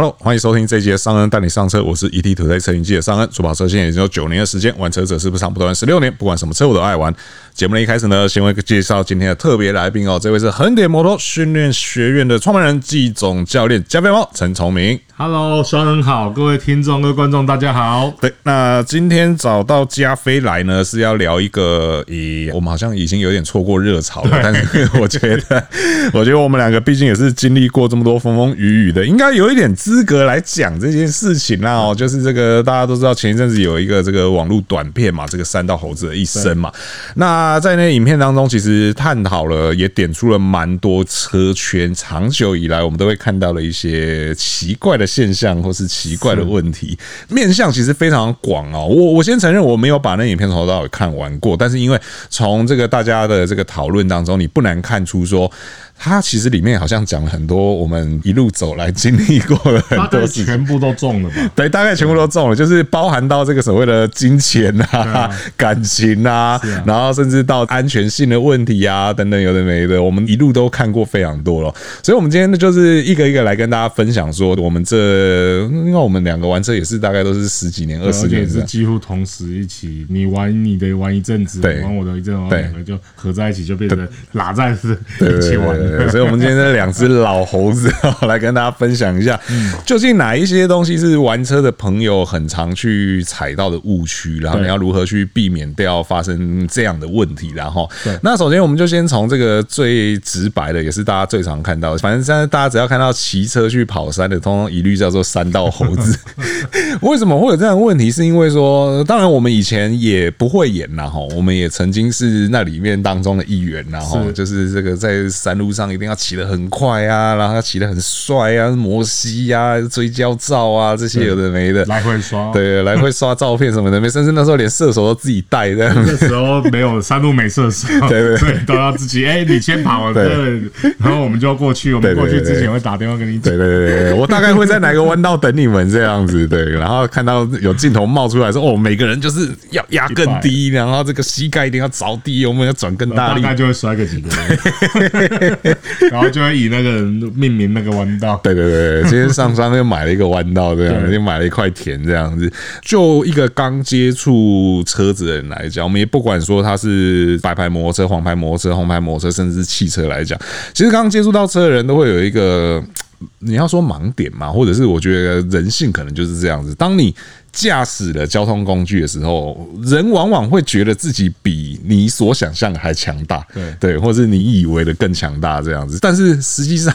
Hello，欢迎收听这一集的尚恩带你上车，我是 ETtoday 车云记的尚恩。主跑车现在已经有九年的时间，玩车者是不是长不短十六年，不管什么车我都爱玩。节目的一开始呢，先为介绍今天的特别来宾哦，这位是横点摩托训练学院的创办人季总教练加菲猫陈崇明。Hello，双人好，各位听众、各位观众，大家好。对，那今天找到加菲来呢，是要聊一个，以，我们好像已经有点错过热潮了，但是我觉得，我觉得我们两个毕竟也是经历过这么多风风雨雨的，应该有一点资格来讲这件事情啦。哦，就是这个大家都知道，前一阵子有一个这个网络短片嘛，这个三道猴子的一生嘛。那在那影片当中，其实探讨了，也点出了蛮多车圈长久以来我们都会看到的一些奇怪的。现象或是奇怪的问题，面向其实非常广哦。我我先承认我没有把那影片从头到尾看完过，但是因为从这个大家的这个讨论当中，你不难看出说。它其实里面好像讲了很多我们一路走来经历过的很多事，全部都中了吧？对，大概全部都中了，就是包含到这个所谓的金钱啊、感情啊，然后甚至到安全性的问题啊等等，有的没的，我们一路都看过非常多了。所以，我们今天呢，就是一个一个来跟大家分享说，我们这因为我们两个玩车也是大概都是十几年、二十年，也是几乎同时一起，你玩你的玩一阵子，对，玩我的一阵两个就合在一起，就变成拉在是一起玩。所以，我们今天这两只老猴子 来跟大家分享一下，究竟哪一些东西是玩车的朋友很常去踩到的误区，然后你要如何去避免掉发生这样的问题。然后，那首先我们就先从这个最直白的，也是大家最常看到的，反正现在大家只要看到骑车去跑山的，通通一律叫做山道猴子。为什么会有这样的问题？是因为说，当然我们以前也不会演呐，哈，我们也曾经是那里面当中的一员，然后就是这个在山路上一定要骑得很快啊，然后要骑得很帅啊，摩西啊，追焦照啊，这些有的没的，来回刷，对，来回刷照片什么的，没，甚至那时候连射手都自己带这样。那时候没有三路没射手，对对对，都要自己。哎，你先跑，对，然后我们就要过去，我们过去之前会打电话跟你讲，对对对，我大概会在哪个弯道等你们这样子，对，然后看到有镜头冒出来说，哦，每个人就是要压更低，然后这个膝盖一定要着地，我们要转更大力，大概就会摔个几个。然后就会以那个人命名那个弯道。对对对，今天上山又买了一个弯道，这样又买了一块田，这样子。就一个刚接触车子的人来讲，我们也不管说他是白牌摩托车、黄牌摩托车、红牌摩托车，甚至是汽车来讲，其实刚接触到车的人都会有一个，你要说盲点嘛，或者是我觉得人性可能就是这样子。当你驾驶了交通工具的时候，人往往会觉得自己比你所想象的还强大，对对，或者是你以为的更强大这样子。但是实际上，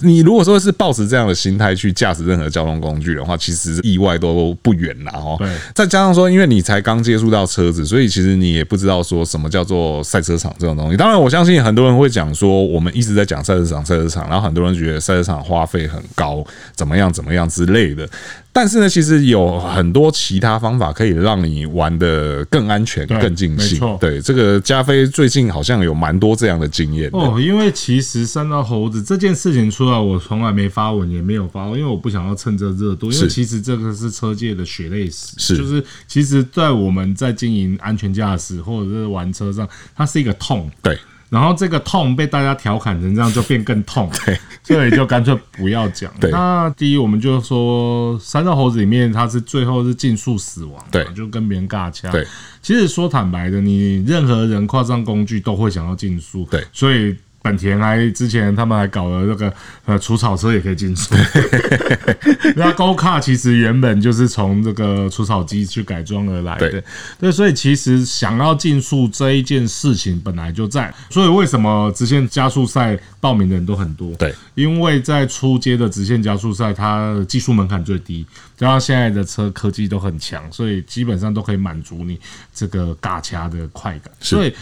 你如果说是抱持这样的心态去驾驶任何交通工具的话，其实意外都不远了哦。再加上说，因为你才刚接触到车子，所以其实你也不知道说什么叫做赛车场这种东西。当然，我相信很多人会讲说，我们一直在讲赛车场，赛车场，然后很多人觉得赛车场花费很高，怎么样怎么样之类的。但是呢，其实有很多其他方法可以让你玩的更安全、更尽兴。对，这个加菲最近好像有蛮多这样的经验哦。因为其实三道猴子这件事情出来，我从来没发文，也没有发文，因为我不想要趁这热度。因为其实这个是车界的血泪史，是就是其实，在我们在经营安全驾驶或者是玩车上，它是一个痛。对。然后这个痛被大家调侃成这样，就变更痛，对，所以就干脆不要讲。对，那第一，我们就说三道猴子里面，它是最后是竞速死亡，对，就跟别人尬掐。对，其实说坦白的，你任何人跨上工具都会想要竞速，对，所以。本田还之前他们还搞了那个呃除草车也可以竞速，那 Go Car 其实原本就是从这个除草机去改装而来的，对，对，所以其实想要竞速这一件事情本来就在，所以为什么直线加速赛报名的人都很多？对，因为在初阶的直线加速赛，它的技术门槛最低，加上现在的车科技都很强，所以基本上都可以满足你这个尬掐的快感，所以。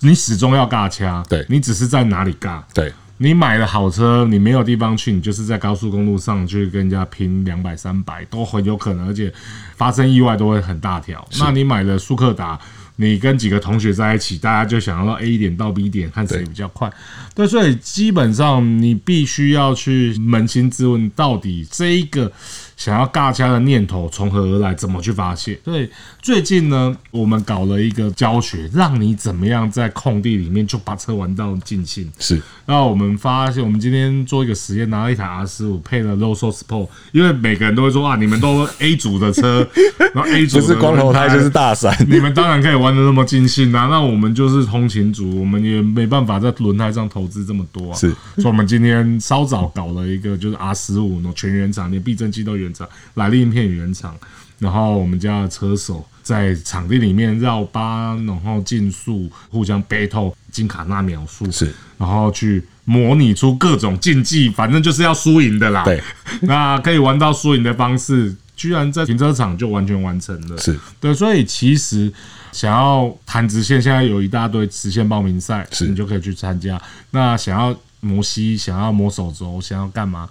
你始终要尬掐，对，你只是在哪里尬，对，你买了好车，你没有地方去，你就是在高速公路上去跟人家拼两百三百都很有可能，而且发生意外都会很大条。那你买了速克达，你跟几个同学在一起，大家就想要到 A 点到 B 点，看谁比较快。对，所以基本上你必须要去扪心自问，到底这一个。想要尬掐的念头从何而来？怎么去发泄？所以最近呢，我们搞了一个教学，让你怎么样在空地里面就把车玩到尽兴。是，那我们发现，我们今天做一个实验，拿了一台 R 十五配了 Loso Sport，因为每个人都会说啊，你们都 A 组的车，然后 A 组就是光头胎就是大伞，你们当然可以玩的那么尽兴啊。那我们就是通勤族，我们也没办法在轮胎上投资这么多啊。是，所以我们今天稍早搞了一个，就是 R 十五呢全原厂，连避震器都原厂，来力硬片原厂，然后我们家的车手在场地里面绕八，然后竞速，互相 battle 金卡纳秒数，是，然后去模拟出各种竞技，反正就是要输赢的啦。对，那可以玩到输赢的方式，居然在停车场就完全完成了。是对，所以其实想要谈直线，现在有一大堆直线报名赛，是你就可以去参加。那想要摩西，想要磨手肘，想要干嘛？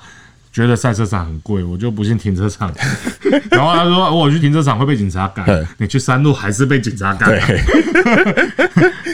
觉得赛车场很贵，我就不信停车场。然后他说：“我去停车场会被警察赶，你去山路还是被警察赶。”对，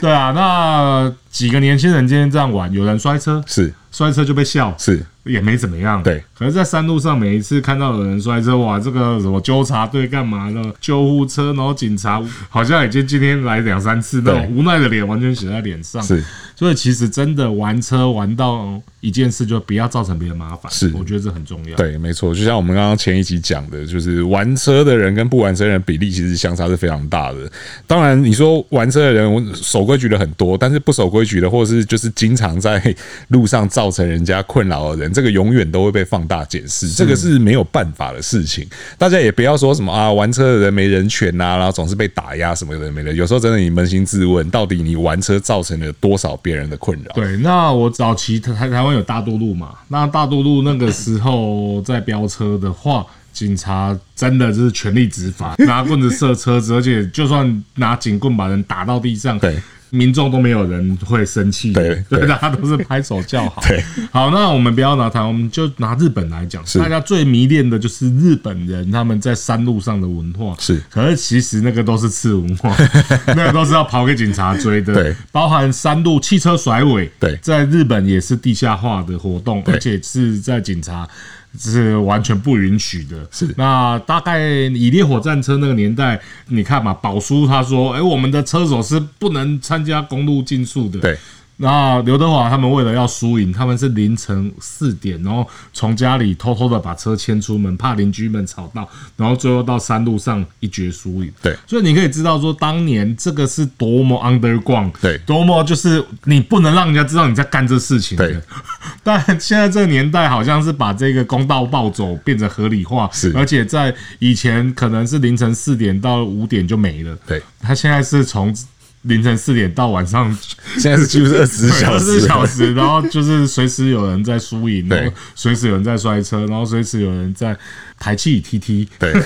对啊，那几个年轻人今天这样玩，有人摔车，是摔车就被笑，是也没怎么样。对，可是，在山路上，每一次看到有人摔车，哇，这个什么纠察队干嘛的？救护车，然后警察好像已经今天来两三次，那种无奈的脸完全写在脸上。是。所以其实真的玩车玩到一件事，就不要造成别人麻烦。是，我觉得这很重要。对，没错。就像我们刚刚前一集讲的，就是玩车的人跟不玩车的人比例其实相差是非常大的。当然，你说玩车的人守规矩的很多，但是不守规矩的，或者是 就是经常在路上造成人家困扰的人，这个永远都会被放大检视。这个是没有办法的事情。大家也不要说什么啊，玩车的人没人权呐，然后总是被打压什么的没的。有时候真的，你扪心自问，到底你玩车造成了多少？别人的困扰。对，那我早期台台湾有大都路嘛？那大都路那个时候在飙车的话，警察真的就是全力执法，拿棍子射车子，而且就算拿警棍把人打到地上，对。民众都没有人会生气，对，对，大家都是拍手叫好。对，好，那我们不要拿台湾，我们就拿日本来讲，大家最迷恋的就是日本人他们在山路上的文化。是，可是其实那个都是次文化，那个都是要跑给警察追的。对，包含山路汽车甩尾，对，在日本也是地下化的活动，而且是在警察。是完全不允许的。是那大概以烈火战车那个年代，你看嘛，宝叔他说：“哎，我们的车手是不能参加公路竞速的。”对。那刘德华他们为了要输赢，他们是凌晨四点，然后从家里偷偷的把车牵出门，怕邻居们吵到，然后最后到山路上一决输赢。对，所以你可以知道说，当年这个是多么 underground，对，多么就是你不能让人家知道你在干这事情的。对，但现在这个年代好像是把这个公道暴走变成合理化，是，而且在以前可能是凌晨四点到五点就没了，对，他现在是从。凌晨四点到晚上，现在是几乎是二十四小时，二十小时，然后就是随时有人在输赢，然后随时有人在摔车，然后随时有人在。台气 T T 对，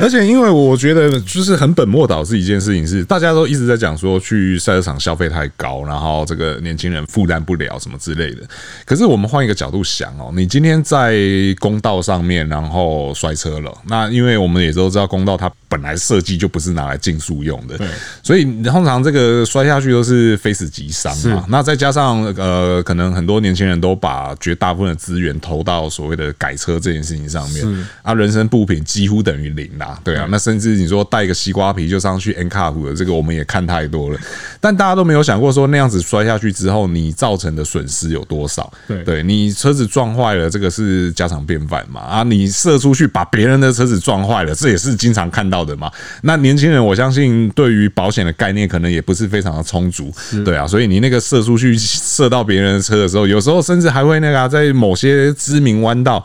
而且因为我觉得就是很本末倒置一件事情是，大家都一直在讲说去赛车场消费太高，然后这个年轻人负担不了什么之类的。可是我们换一个角度想哦，你今天在公道上面然后摔车了，那因为我们也都知道公道它本来设计就不是拿来竞速用的，对，所以通常这个摔下去都是非死即伤嘛。那再加上呃，可能很多年轻人都把绝大部分的资源投到所谓的。改车这件事情上面，啊，人生步频几乎等于零啦，对啊，那甚至你说带个西瓜皮就上去 NCAP 的这个，我们也看太多了，但大家都没有想过说那样子摔下去之后，你造成的损失有多少？对，对你车子撞坏了，这个是家常便饭嘛，啊，你射出去把别人的车子撞坏了，这也是经常看到的嘛。那年轻人，我相信对于保险的概念可能也不是非常的充足，对啊，所以你那个射出去射到别人的车的时候，有时候甚至还会那个在某些知名弯道。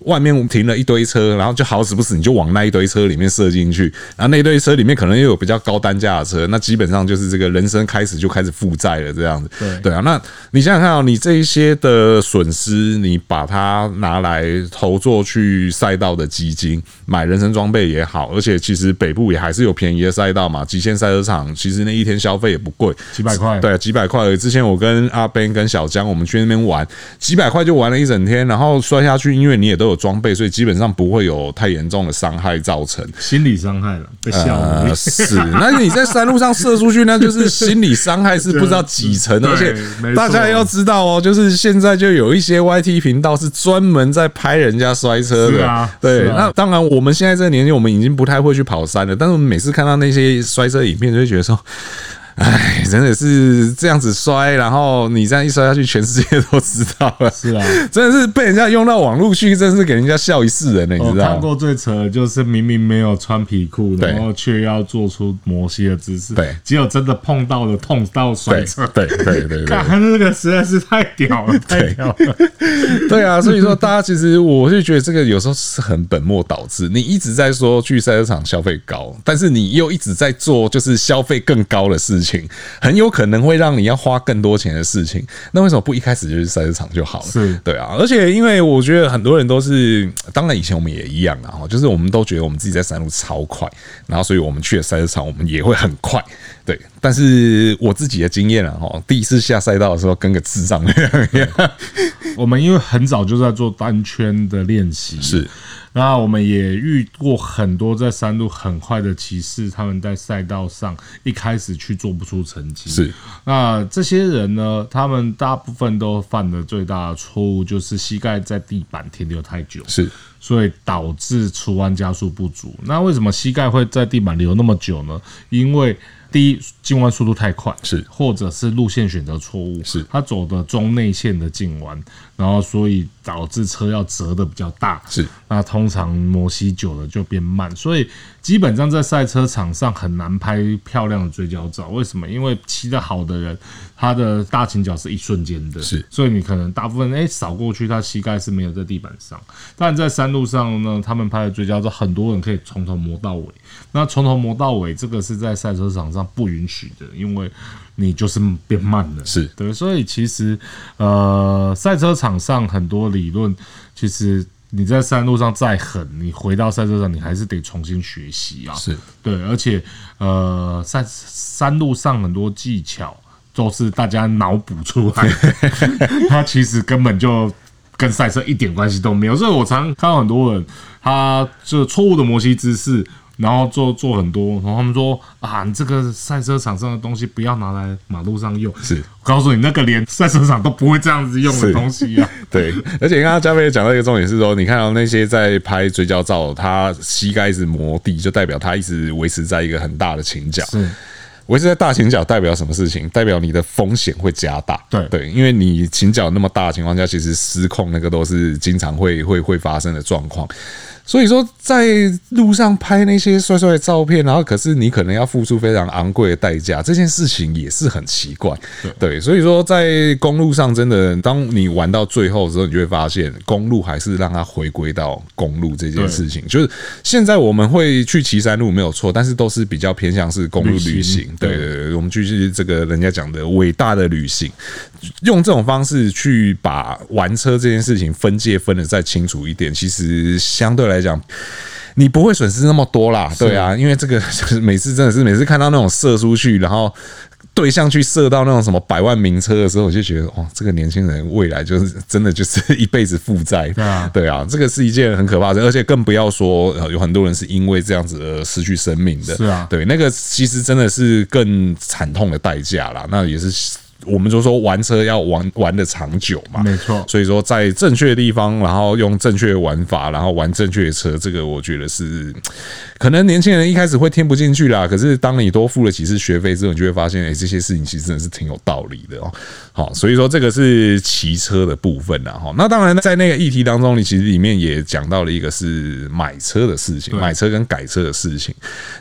外面停了一堆车，然后就好死不死你就往那一堆车里面射进去，然后那一堆车里面可能又有比较高单价的车，那基本上就是这个人生开始就开始负债了这样子。对对啊，那你想想看哦，你这一些的损失，你把它拿来投做去赛道的基金，买人生装备也好，而且其实北部也还是有便宜的赛道嘛，极限赛车场其实那一天消费也不贵，几百块，对，几百块。之前我跟阿 Ben 跟小江我们去那边玩，几百块就玩了一整天，然后摔下去，因为你也都。都有装备，所以基本上不会有太严重的伤害造成。心理伤害了，被吓了。呃、是，那你在山路上射出去，那就是心理伤害是不知道几层。而且大家要知道哦，就是现在就有一些 YT 频道是专门在拍人家摔车的。啊、对、啊，那当然我们现在这个年纪，我们已经不太会去跑山了。但是我们每次看到那些摔车影片，就会觉得说。哎，真的是这样子摔，然后你这样一摔下去，全世界都知道了。是啊，真的是被人家用到网络去，真是给人家笑一世人呢。你知道？我看过最扯的就是明明没有穿皮裤，然后却要做出摩西的姿势。对，只有真的碰到了，痛到摔车。对对对对，看 那个实在是太屌了，太屌了。对啊，所以说大家其实我就觉得这个有时候是很本末倒置。你一直在说去赛车场消费高，但是你又一直在做就是消费更高的事情。很有可能会让你要花更多钱的事情，那为什么不一开始就是赛车场就好了？是对啊，而且因为我觉得很多人都是，当然以前我们也一样啊，就是我们都觉得我们自己在山路超快，然后所以我们去了赛车场，我们也会很快。对，但是我自己的经验啊，哈，第一次下赛道的时候跟个智障一样。我们因为很早就在做单圈的练习，是。那我们也遇过很多在山路很快的骑士，他们在赛道上一开始去做不出成绩。是，那这些人呢，他们大部分都犯的最大的错误就是膝盖在地板停留太久，是，所以导致出弯加速不足。那为什么膝盖会在地板留那么久呢？因为第一，进弯速度太快，是，或者是路线选择错误，是，他走的中内线的进弯，然后所以导致车要折的比较大，是，那通常磨膝久了就变慢，所以基本上在赛车场上很难拍漂亮的追焦照。为什么？因为骑得好的人，他的大倾角是一瞬间的，是，所以你可能大部分哎扫过去，他膝盖是没有在地板上。但在山路上呢，他们拍的追焦照，很多人可以从头磨到尾。那从头磨到尾，这个是在赛车场上不允许的，因为你就是变慢了。是对，所以其实呃，赛车场上很多理论，其实你在山路上再狠，你回到赛车场，你还是得重新学习啊。是对，而且呃，山山路上很多技巧都是大家脑补出来的，它其实根本就跟赛车一点关系都没有。所以我常看到很多人，他这错误的摩西姿势。然后做做很多，然后他们说啊，你这个赛车场上的东西不要拿来马路上用。是，我告诉你，那个连赛车场都不会这样子用的东西啊。对，而且刚刚嘉飞也讲到一个重点是说，你看到那些在拍追焦照，他膝盖一直磨地，就代表他一直维持在一个很大的倾角。是，维持在大倾角代表什么事情？代表你的风险会加大。对对，因为你倾角那么大的情况下，其实失控那个都是经常会会会发生的状况。所以说，在路上拍那些帅帅的照片，然后可是你可能要付出非常昂贵的代价，这件事情也是很奇怪。对，所以说在公路上，真的，当你玩到最后的时候，你就会发现，公路还是让它回归到公路这件事情。就是现在我们会去骑山路没有错，但是都是比较偏向是公路旅行。对对对，我们就是这个人家讲的伟大的旅行，用这种方式去把玩车这件事情分界分的再清楚一点，其实相对来。来讲，你不会损失那么多啦，对啊，因为这个 每次真的是每次看到那种射出去，然后对象去射到那种什么百万名车的时候，我就觉得哇，这个年轻人未来就是真的就是一辈子负债，对啊，对啊，这个是一件很可怕的，而且更不要说有很多人是因为这样子而失去生命的，是啊，对，那个其实真的是更惨痛的代价啦，那也是。我们就说玩车要玩玩的长久嘛，没错。所以说在正确的地方，然后用正确的玩法，然后玩正确的车，这个我觉得是可能年轻人一开始会听不进去啦。可是当你多付了几次学费之后，你就会发现，哎，这些事情其实真的是挺有道理的哦。好，所以说这个是骑车的部分啦。哈。那当然在那个议题当中，你其实里面也讲到了一个是买车的事情，买车跟改车的事情。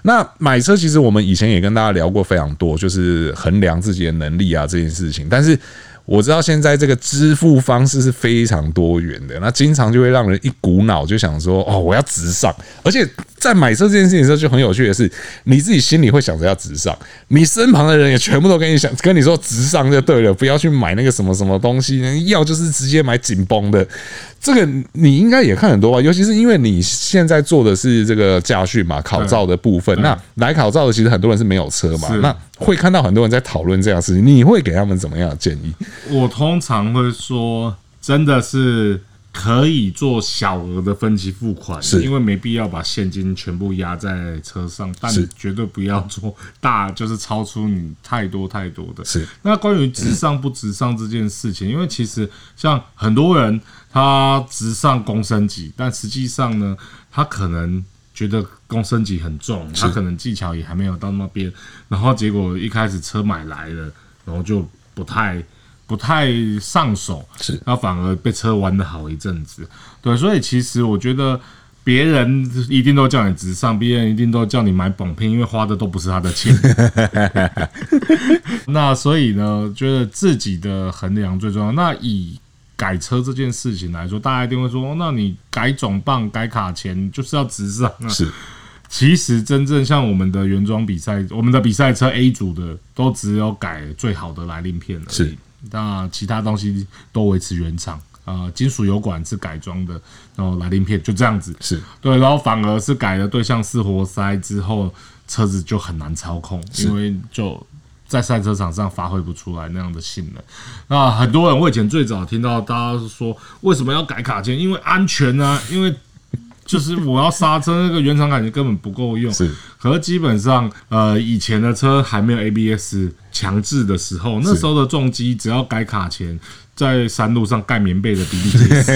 那买车其实我们以前也跟大家聊过非常多，就是衡量自己的能力啊这件事。事情，但是我知道现在这个支付方式是非常多元的，那经常就会让人一股脑就想说，哦，我要直上，而且在买车这件事情的时候就很有趣的是，你自己心里会想着要直上，你身旁的人也全部都跟你想跟你说直上就对了，不要去买那个什么什么东西，要就是直接买紧绷的。这个你应该也看很多吧，尤其是因为你现在做的是这个驾训嘛，考照的部分。那来考照的其实很多人是没有车嘛，那会看到很多人在讨论这样的事情，你会给他们怎么样的建议？我通常会说，真的是可以做小额的分期付款，是因为没必要把现金全部压在车上，但你绝对不要做大，就是超出你太多太多的。是那关于直上不直上这件事情，因为其实像很多人他直上公升级，但实际上呢，他可能觉得公升级很重，他可能技巧也还没有到那边，然后结果一开始车买来了，然后就不太。不太上手，是，那反而被车玩的好一阵子，对，所以其实我觉得别人一定都叫你直上，别人一定都叫你买绑片，因为花的都不是他的钱。那所以呢，觉得自己的衡量最重要。那以改车这件事情来说，大家一定会说，那你改总泵、改卡钳就是要直上啊。是，其实真正像我们的原装比赛，我们的比赛车 A 组的都只有改最好的来令片了。是。那其他东西都维持原厂，呃，金属油管是改装的，然后来令片就这样子，是对，然后反而是改了对向式活塞之后，车子就很难操控，因为就在赛车场上发挥不出来那样的性能。那很多人，我以前最早听到大家是说，为什么要改卡钳？因为安全啊，因为。就是我要刹车，那个原厂感觉根本不够用。是，可是基本上，呃，以前的车还没有 ABS 强制的时候，那时候的重机只要改卡钳。在山路上盖棉被的比比皆 是，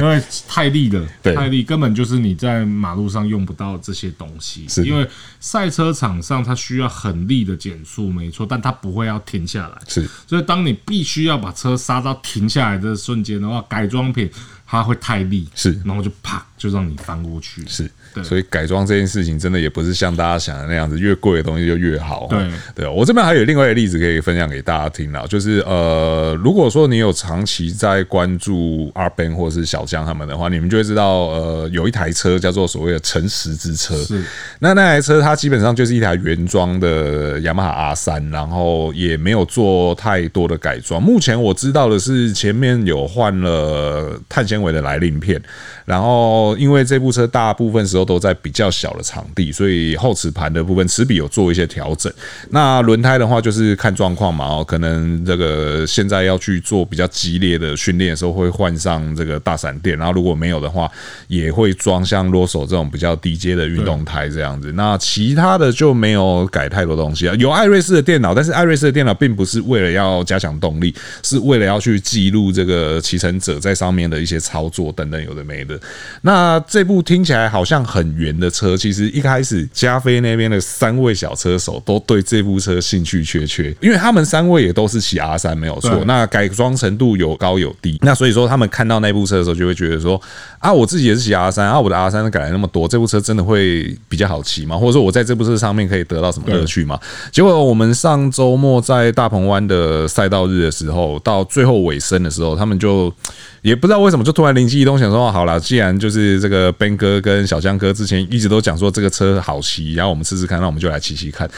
因为太力了，太力根本就是你在马路上用不到这些东西。因为赛车场上它需要很力的减速，没错，但它不会要停下来。是，所以当你必须要把车刹到停下来的瞬间的话，改装品它会太力，是，然后就啪就让你翻过去。是，所以改装这件事情真的也不是像大家想的那样子，越贵的东西就越好。对，对我这边还有另外一个例子可以分享给大家听了，就是呃，如果说你有长期在关注 R-Band 或是小江他们的话，你们就会知道，呃，有一台车叫做所谓的诚实之车。是，那那台车它基本上就是一台原装的雅马哈 R 三，然后也没有做太多的改装。目前我知道的是，前面有换了碳纤维的来令片，然后因为这部车大部分时候都在比较小的场地，所以后齿盘的部分齿比有做一些调整。那轮胎的话，就是看状况嘛，哦，可能这个现在要去做。比较激烈的训练的时候会换上这个大闪电，然后如果没有的话，也会装像罗手这种比较低阶的运动胎这样子。那其他的就没有改太多东西啊。有艾瑞斯的电脑，但是艾瑞斯的电脑并不是为了要加强动力，是为了要去记录这个骑乘者在上面的一些操作等等有的没的。那这部听起来好像很圆的车，其实一开始加菲那边的三位小车手都对这部车兴趣缺缺，因为他们三位也都是骑 R 三没有错。那改装。程度有高有低，那所以说他们看到那部车的时候，就会觉得说啊，我自己也是骑 R 三啊，我的 R 三改了那么多，这部车真的会比较好骑吗？或者说我在这部车上面可以得到什么乐趣吗？结果我们上周末在大鹏湾的赛道日的时候，到最后尾声的时候，他们就也不知道为什么，就突然灵机一动，想说好了，既然就是这个 Ben 哥跟小江哥之前一直都讲说这个车好骑，然后我们试试看，那我们就来骑骑看。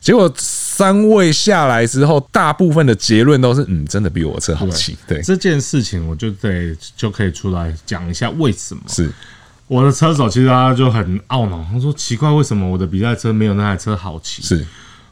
结果三位下来之后，大部分的结论都是嗯，真的比我的车好骑。对，对这件事情，我就得就可以出来讲一下为什么。是我的车手其实他就很懊恼，他说奇怪，为什么我的比赛车没有那台车好骑？是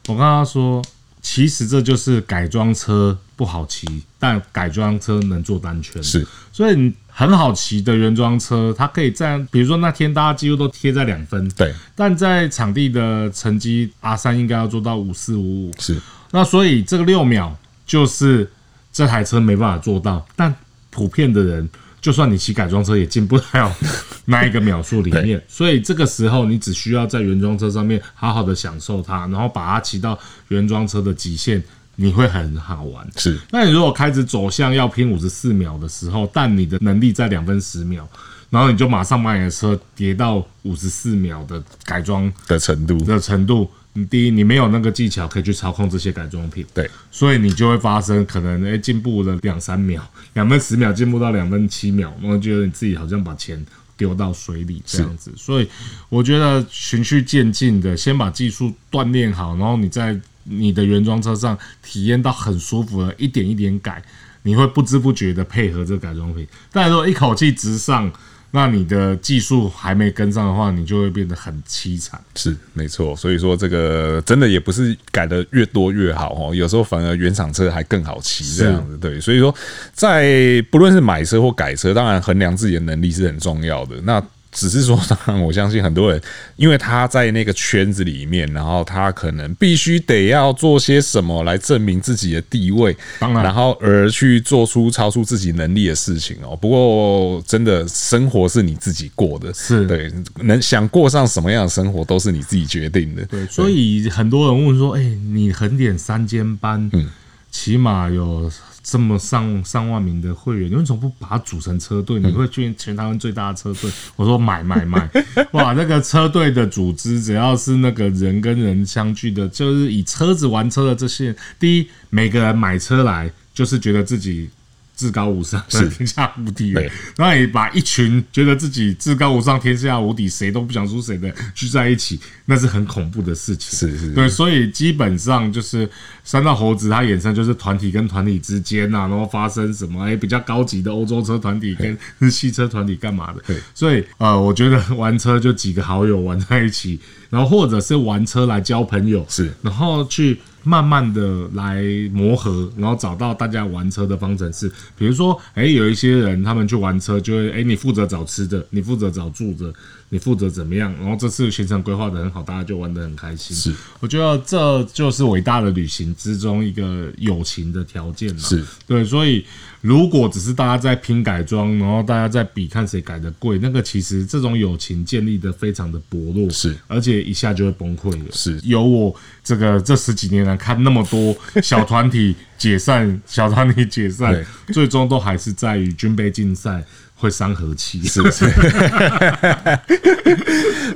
我跟他说，其实这就是改装车不好骑，但改装车能做单圈。是，所以你。很好骑的原装车，它可以在，比如说那天大家几乎都贴在两分，对。但在场地的成绩阿三应该要做到五四五五，是。那所以这个六秒就是这台车没办法做到，但普遍的人，就算你骑改装车也进不了 那一个秒数里面。所以这个时候你只需要在原装车上面好好的享受它，然后把它骑到原装车的极限。你会很好玩，是。那你如果开始走向要拼五十四秒的时候，但你的能力在两分十秒，然后你就马上把你的车叠到五十四秒的改装的程度。的程度，你第一你没有那个技巧可以去操控这些改装品，对，所以你就会发生可能诶进步了两三秒，两分十秒进步到两分七秒，然后觉得你自己好像把钱丢到水里这样子，所以我觉得循序渐进的先把技术锻炼好，然后你再。你的原装车上体验到很舒服的，一点一点改，你会不知不觉的配合这个改装品。但如果一口气直上，那你的技术还没跟上的话，你就会变得很凄惨。是没错，所以说这个真的也不是改的越多越好哦，有时候反而原厂车还更好骑这样子。对，所以说在不论是买车或改车，当然衡量自己的能力是很重要的。那只是说，当然，我相信很多人，因为他在那个圈子里面，然后他可能必须得要做些什么来证明自己的地位，当然，然后而去做出超出自己能力的事情哦。不过，真的生活是你自己过的，是对，能想过上什么样的生活都是你自己决定的。对，所以很多人问说：“哎，你横点三间班，嗯，起码有。”这么上上万名的会员，你为什么不把它组成车队？你会去全台湾最大的车队？我说买买买！哇，那个车队的组织，只要是那个人跟人相聚的，就是以车子玩车的这些，第一，每个人买车来就是觉得自己。至高无上，是天下无敌。然后你把一群觉得自己至高无上、天下无敌、谁都不想输谁的聚在一起，那是很恐怖的事情。是是，是，对，所以基本上就是三道猴子，它衍生就是团体跟团体之间呐、啊，然后发生什么哎比较高级的欧洲车团体跟日系车团体干嘛的。对，所以呃，我觉得玩车就几个好友玩在一起，然后或者是玩车来交朋友，是，然后去。慢慢的来磨合，然后找到大家玩车的方程式。比如说，哎，有一些人他们去玩车，就会，哎，你负责找吃的，你负责找住的，你负责怎么样？然后这次行程规划的很好，大家就玩的很开心。是，我觉得这就是伟大的旅行之中一个友情的条件了。是对，所以。如果只是大家在拼改装，然后大家在比看谁改的贵，那个其实这种友情建立的非常的薄弱，是，而且一下就会崩溃了。是，有我这个这十几年来看那么多小团体解散，小团体解散，最终都还是在于军备竞赛。会伤和气，是不是？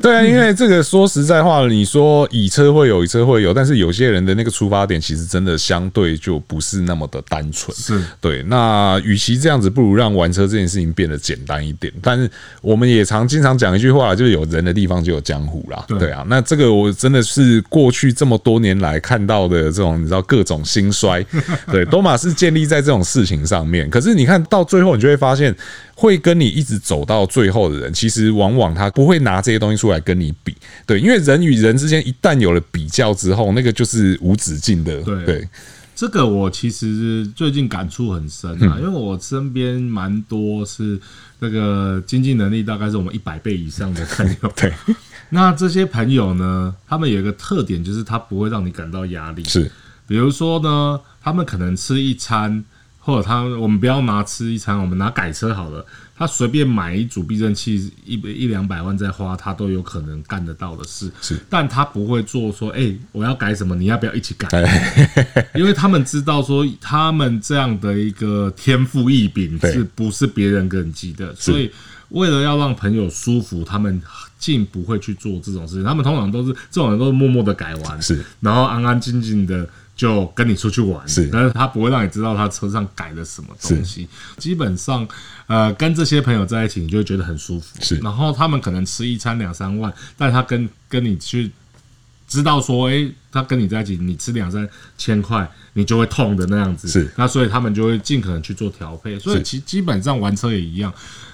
对啊，因为这个说实在话，你说以车会有，以车会有，但是有些人的那个出发点其实真的相对就不是那么的单纯。是对，那与其这样子，不如让玩车这件事情变得简单一点。但是我们也常经常讲一句话，就是有人的地方就有江湖啦。对啊，那这个我真的是过去这么多年来看到的这种，你知道各种兴衰，对，都嘛是建立在这种事情上面。可是你看到最后，你就会发现。会跟你一直走到最后的人，其实往往他不会拿这些东西出来跟你比，对，因为人与人之间一旦有了比较之后，那个就是无止境的。对，对这个我其实最近感触很深啊，因为我身边蛮多是那个经济能力大概是我们一百倍以上的朋友。对，那这些朋友呢，他们有一个特点，就是他不会让你感到压力。是，比如说呢，他们可能吃一餐。或者他，我们不要拿吃一餐，我们拿改车好了。他随便买一组避震器，一一两百万再花，他都有可能干得到的事。是，但他不会做说，哎、欸，我要改什么，你要不要一起改？因为他们知道说，他们这样的一个天赋异禀，是不是别人跟级的？所以，为了要让朋友舒服，他们尽不会去做这种事情。他们通常都是这种人，都是默默的改完，是，然后安安静静的。就跟你出去玩，是，但是他不会让你知道他车上改了什么东西。基本上，呃，跟这些朋友在一起，你就会觉得很舒服。是，然后他们可能吃一餐两三万，但他跟跟你去知道说，哎、欸，他跟你在一起，你吃两三千块，你就会痛的那样子。是，那所以他们就会尽可能去做调配。所以其基本上玩车也一样，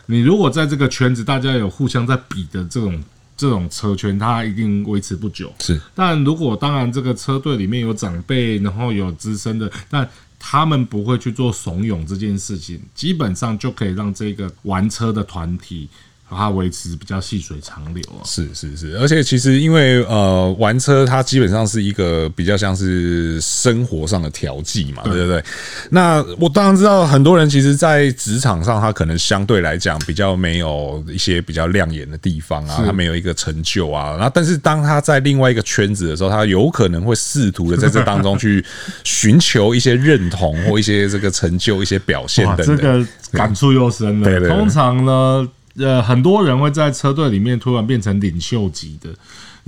你如果在这个圈子，大家有互相在比的这种。这种车圈它一定维持不久，是。但如果当然这个车队里面有长辈，然后有资深的，但他们不会去做怂恿这件事情，基本上就可以让这个玩车的团体。它维持比较细水长流啊，是是是，而且其实因为呃玩车它基本上是一个比较像是生活上的调剂嘛，对不对？那我当然知道很多人其实，在职场上他可能相对来讲比较没有一些比较亮眼的地方啊，他没有一个成就啊，然后但是当他在另外一个圈子的时候，他有可能会试图的在这当中去 寻求一些认同或一些这个成就、一些表现等等。这个感触又深了。对对对，通常呢。呃，很多人会在车队里面突然变成领袖级的，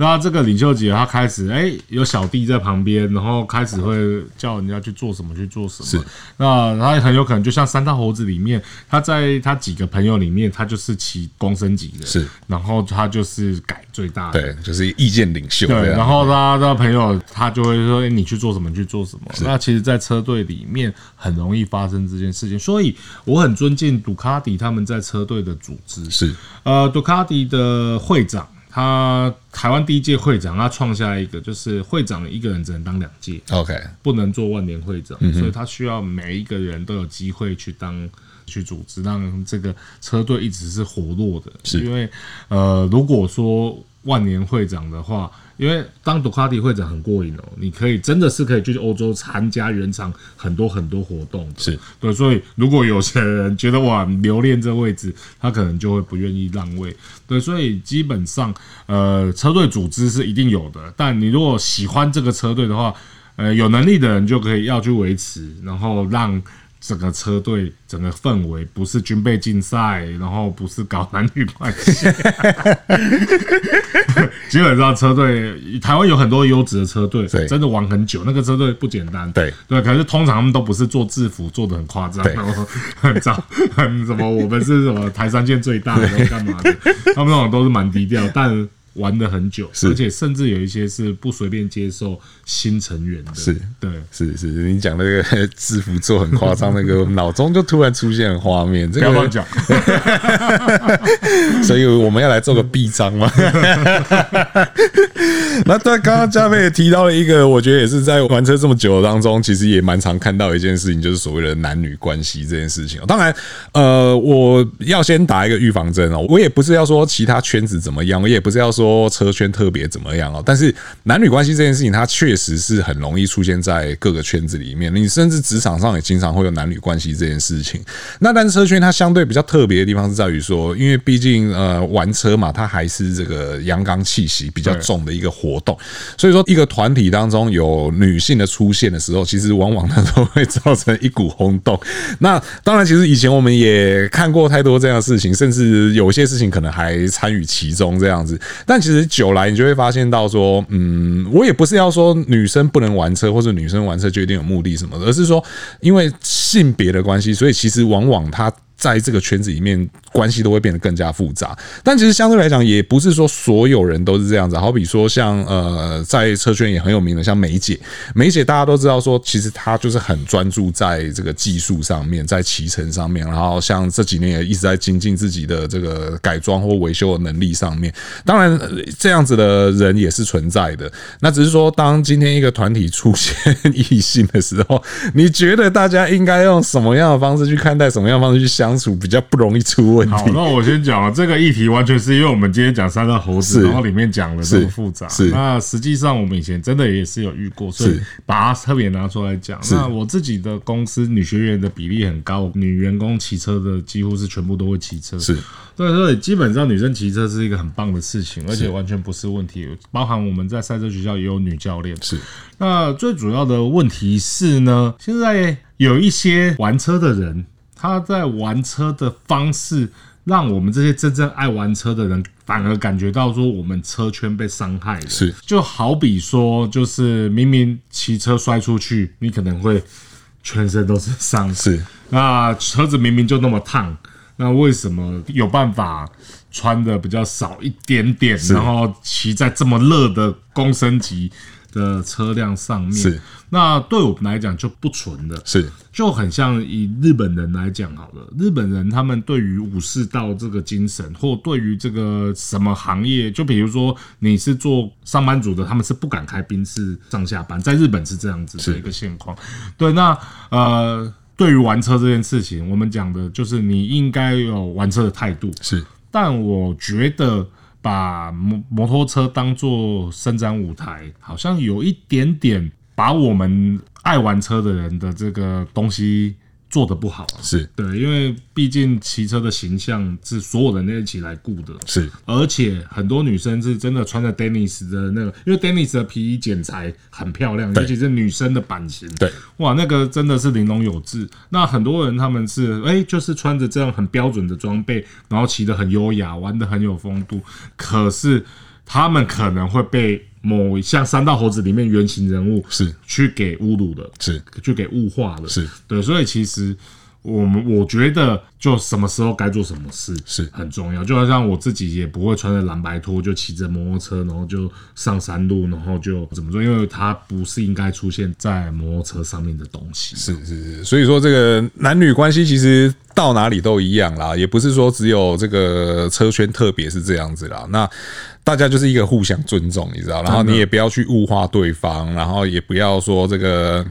然后这个领袖级他开始哎、欸，有小弟在旁边，然后开始会叫人家去做什么去做什么。是，那他很有可能就像三大猴子里面，他在他几个朋友里面，他就是骑公升级的。是，然后他就是改最大的，对，就是意见领袖。对，然后他的朋友他就会说，哎，你去做什么去做什么。那其实，在车队里面很容易发生这件事情，所以我很尊敬杜卡迪他们在车队的组织。是，呃，杜卡迪的会长。他台湾第一届会长，他创下一个就是会长一个人只能当两届，OK，不能做万年会长，所以他需要每一个人都有机会去当去组织，让这个车队一直是活络的。是。因为呃，如果说万年会长的话。因为当杜卡迪会长很过瘾哦，你可以真的是可以去欧洲参加原厂很多很多活动，是对。所以如果有些人觉得哇留恋这位置，他可能就会不愿意让位。对，所以基本上呃车队组织是一定有的，但你如果喜欢这个车队的话，呃有能力的人就可以要去维持，然后让。整个车队整个氛围不是军备竞赛，然后不是搞男女关系。基本上车队，台湾有很多优质的车队，真的玩很久。那个车队不简单，对对。可是通常他们都不是做制服做的很夸张，然后很糟，很什么？我们是什么台三线最大的，干嘛的？他们那种都是蛮低调，但。玩了很久，而且甚至有一些是不随便接受新成员的。是，对，是是，你讲那个 制服做很夸张，那个脑中就突然出现画面。这个、不要乱讲。所以我们要来做个臂章吗？那在刚刚嘉贝也提到了一个，我觉得也是在玩车这么久当中，其实也蛮常看到一件事情，就是所谓的男女关系这件事情。当然，呃，我要先打一个预防针哦，我也不是要说其他圈子怎么样，我也不是要说。说车圈特别怎么样哦？但是男女关系这件事情，它确实是很容易出现在各个圈子里面。你甚至职场上也经常会有男女关系这件事情。那但是车圈它相对比较特别的地方是在于说，因为毕竟呃玩车嘛，它还是这个阳刚气息比较重的一个活动。所以说一个团体当中有女性的出现的时候，其实往往它都会造成一股轰动。那当然，其实以前我们也看过太多这样的事情，甚至有些事情可能还参与其中这样子。但其实久来，你就会发现到说，嗯，我也不是要说女生不能玩车，或者女生玩车就一定有目的什么的，而是说，因为性别的关系，所以其实往往她。在这个圈子里面，关系都会变得更加复杂。但其实相对来讲，也不是说所有人都是这样子。好比说，像呃，在车圈也很有名的，像梅姐，梅姐大家都知道说，其实她就是很专注在这个技术上面，在骑乘上面。然后像这几年也一直在精进自己的这个改装或维修的能力上面。当然，这样子的人也是存在的。那只是说，当今天一个团体出现异性的时候，你觉得大家应该用什么样的方式去看待，什么样的方式去相？相处比较不容易出问题。好，那我先讲了这个议题，完全是因为我们今天讲三道猴子，然后里面讲的这么复杂。是，那实际上我们以前真的也是有遇过，所以把它特别拿出来讲。那我自己的公司女学员的比例很高，女员工骑车的几乎是全部都会骑车。是，对，所以基本上女生骑车是一个很棒的事情，而且完全不是问题。包含我们在赛车学校也有女教练。是，那最主要的问题是呢，现在有一些玩车的人。他在玩车的方式，让我们这些真正爱玩车的人反而感觉到说，我们车圈被伤害了。是，就好比说，就是明明骑车摔出去，你可能会全身都是伤。是，那车子明明就那么烫，那为什么有办法穿的比较少一点点，然后骑在这么热的公升级的车辆上面，是。那对我们来讲就不纯的，是。就很像以日本人来讲好了。日本人他们对于武士道这个精神，或对于这个什么行业，就比如说你是做上班族的，他们是不敢开宾士上下班，在日本是这样子的一个现况。对，那呃，对于玩车这件事情，我们讲的就是你应该有玩车的态度，是，但我觉得。把摩摩托车当做伸展舞台，好像有一点点把我们爱玩车的人的这个东西。做的不好是。对，因为毕竟骑车的形象是所有人一起来顾的，是，而且很多女生是真的穿着 Dennis 的那个，因为 Dennis 的皮衣剪裁很漂亮，尤其是女生的版型，对，哇，那个真的是玲珑有致。那很多人他们是哎、欸，就是穿着这样很标准的装备，然后骑得很优雅，玩得很有风度，可是。他们可能会被某像三道猴子里面原型人物是去给侮辱的，是去给物化的，是对，所以其实。我们我觉得，就什么时候该做什么事是很重要。就好像我自己也不会穿着蓝白拖就骑着摩托车，然后就上山路，然后就怎么做？因为它不是应该出现在摩托车上面的东西。是是是，所以说这个男女关系其实到哪里都一样啦，也不是说只有这个车圈特别是这样子啦。那。大家就是一个互相尊重，你知道，然后你也不要去物化对方，然后也不要说这个，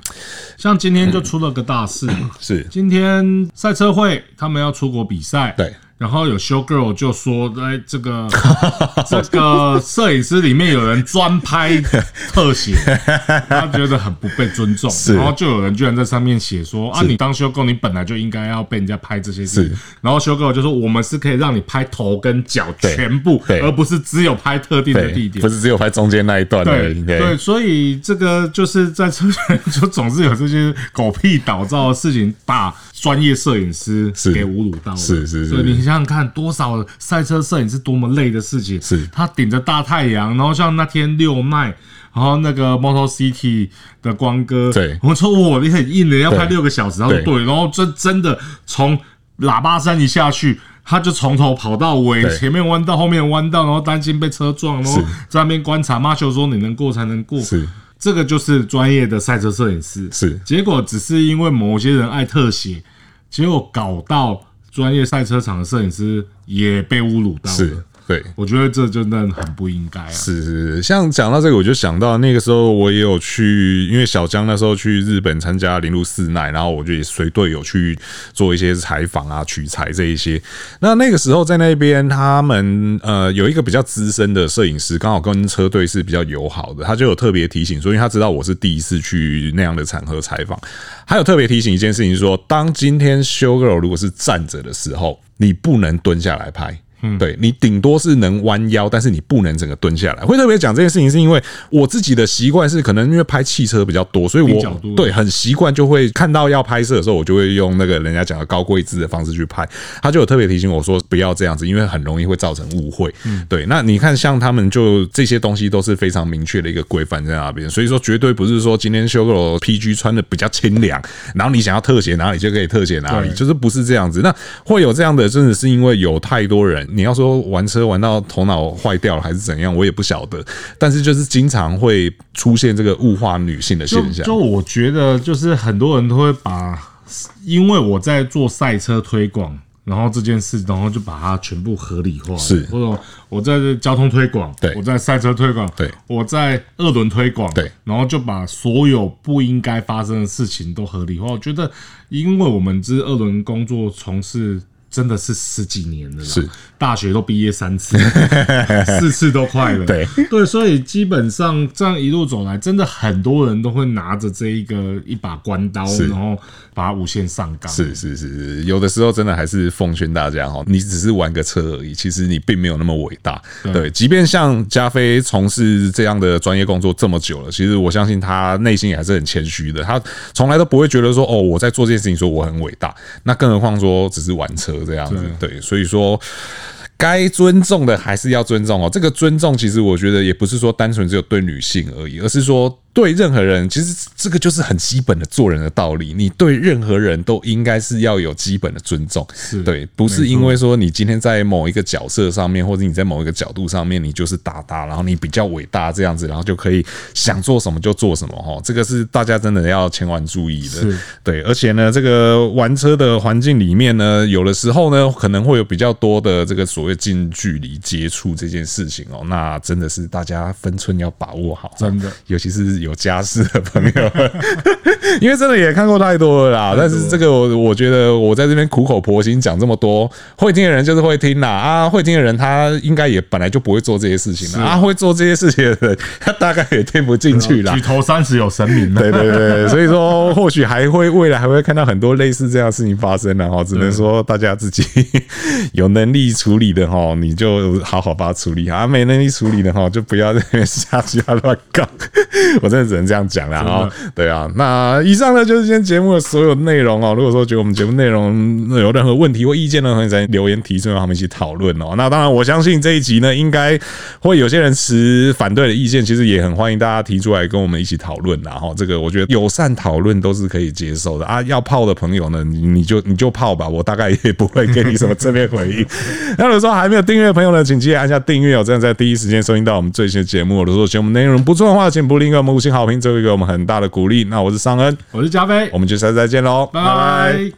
像今天就出了个大事嘛，是。今天赛车会他们要出国比赛，对。然后有 show girl 就说，哎，这个 这个摄影师里面有人专拍特写，他觉得很不被尊重。然后就有人居然在上面写说，啊，你当 show girl，你本来就应该要被人家拍这些事。然后 show girl 就说，我们是可以让你拍头跟脚全部，而不是只有拍特定的地点，不是只有拍中间那一段。对对，所以这个就是在车圈就总是有这些狗屁倒灶的事情，把专业摄影师给侮辱到了。是是是，所以你。想想看，多少赛车摄影是多么累的事情。是，他顶着大太阳，然后像那天六麦，然后那个 Motor City 的光哥，对，我说我你很硬的，要拍六个小时。他说对，然后真真的从喇叭山一下去，他就从头跑到尾，前面弯道，后面弯道，然后担心被车撞，然后在那边观察。马修说：“你能过才能过。”是，这个就是专业的赛车摄影师。是，结果只是因为某些人爱特写，结果搞到。专业赛车场的摄影师也被侮辱到了，对，我觉得这真的很不应该啊！是是是，像讲到这个，我就想到那个时候我也有去，因为小江那时候去日本参加铃鹿四奈，然后我就也随队友去做一些采访啊、取材这一些。那那个时候在那边，他们呃有一个比较资深的摄影师，刚好跟车队是比较友好的，他就有特别提醒，说，因为他知道我是第一次去那样的场合采访，还有特别提醒一件事情，说当今天 show girl 如果是站着的时候，你不能蹲下来拍。嗯，对，你顶多是能弯腰，但是你不能整个蹲下来。会特别讲这件事情，是因为我自己的习惯是，可能因为拍汽车比较多，所以我对很习惯，就会看到要拍摄的时候，我就会用那个人家讲的高贵姿的方式去拍。他就有特别提醒我说，不要这样子，因为很容易会造成误会。嗯，对。那你看，像他们就这些东西都是非常明确的一个规范在那边，所以说绝对不是说今天 show girl PG 穿的比较清凉，然后你想要特写哪里就可以特写哪里，就是不是这样子。那会有这样的，真的是因为有太多人。你要说玩车玩到头脑坏掉了还是怎样，我也不晓得。但是就是经常会出现这个物化女性的现象。就，就我觉得，就是很多人都会把，因为我在做赛车推广，然后这件事，然后就把它全部合理化。是，或者我在交通推广，对，我在赛车推广，对，我在二轮推广，对，然后就把所有不应该发生的事情都合理化。我觉得，因为我们这二轮工作从事。真的是十几年了，是大学都毕业三次，四次都快了。对对，所以基本上这样一路走来，真的很多人都会拿着这一个一把关刀，然后把它无限上纲。是是是是，有的时候真的还是奉劝大家哈，你只是玩个车而已，其实你并没有那么伟大。对，即便像加菲从事这样的专业工作这么久了，其实我相信他内心也还是很谦虚的，他从来都不会觉得说哦，我在做这件事情说我很伟大，那更何况说只是玩车。这样子，对，所以说该尊重的还是要尊重哦。这个尊重，其实我觉得也不是说单纯只有对女性而已，而是说。对任何人，其实这个就是很基本的做人的道理。你对任何人都应该是要有基本的尊重，对，不是因为说你今天在某一个角色上面，或者你在某一个角度上面，你就是大大，然后你比较伟大这样子，然后就可以想做什么就做什么哈。这个是大家真的要千万注意的，对。而且呢，这个玩车的环境里面呢，有的时候呢，可能会有比较多的这个所谓近距离接触这件事情哦。那真的是大家分寸要把握好，真的，尤其是有。有家室的朋友，因为真的也看过太多了啦。但是这个我我觉得我在这边苦口婆心讲这么多，会听的人就是会听啦。啊，会听的人他应该也本来就不会做这些事情啊，会做这些事情的人他大概也听不进去啦。举头三尺有神明，对对对，所以说或许还会未来还会看到很多类似这样的事情发生的哈。只能说大家自己 有能力处理的哈，你就好好把它处理啊；没能力处理的哈，就不要在那边瞎瞎乱搞。我真的只能这样讲了啊。对啊，那以上呢就是今天节目的所有内容哦。如果说觉得我们节目内容有任何问题或意见呢，可以在留言提出，让我们一起讨论哦。那当然，我相信这一集呢，应该会有些人持反对的意见，其实也很欢迎大家提出来跟我们一起讨论。然后这个我觉得友善讨论都是可以接受的啊。要泡的朋友呢，你你就你就泡吧，我大概也不会给你什么正面回应。那如果说还没有订阅的朋友呢，请记得按下订阅哦，这样在第一时间收听到我们最新的节目。如果说觉得我们内容不错的话，请不吝给我们五星好评，这会给我们很大的鼓励。那我是尚恩，我是加菲，我们就下次再见喽，拜拜。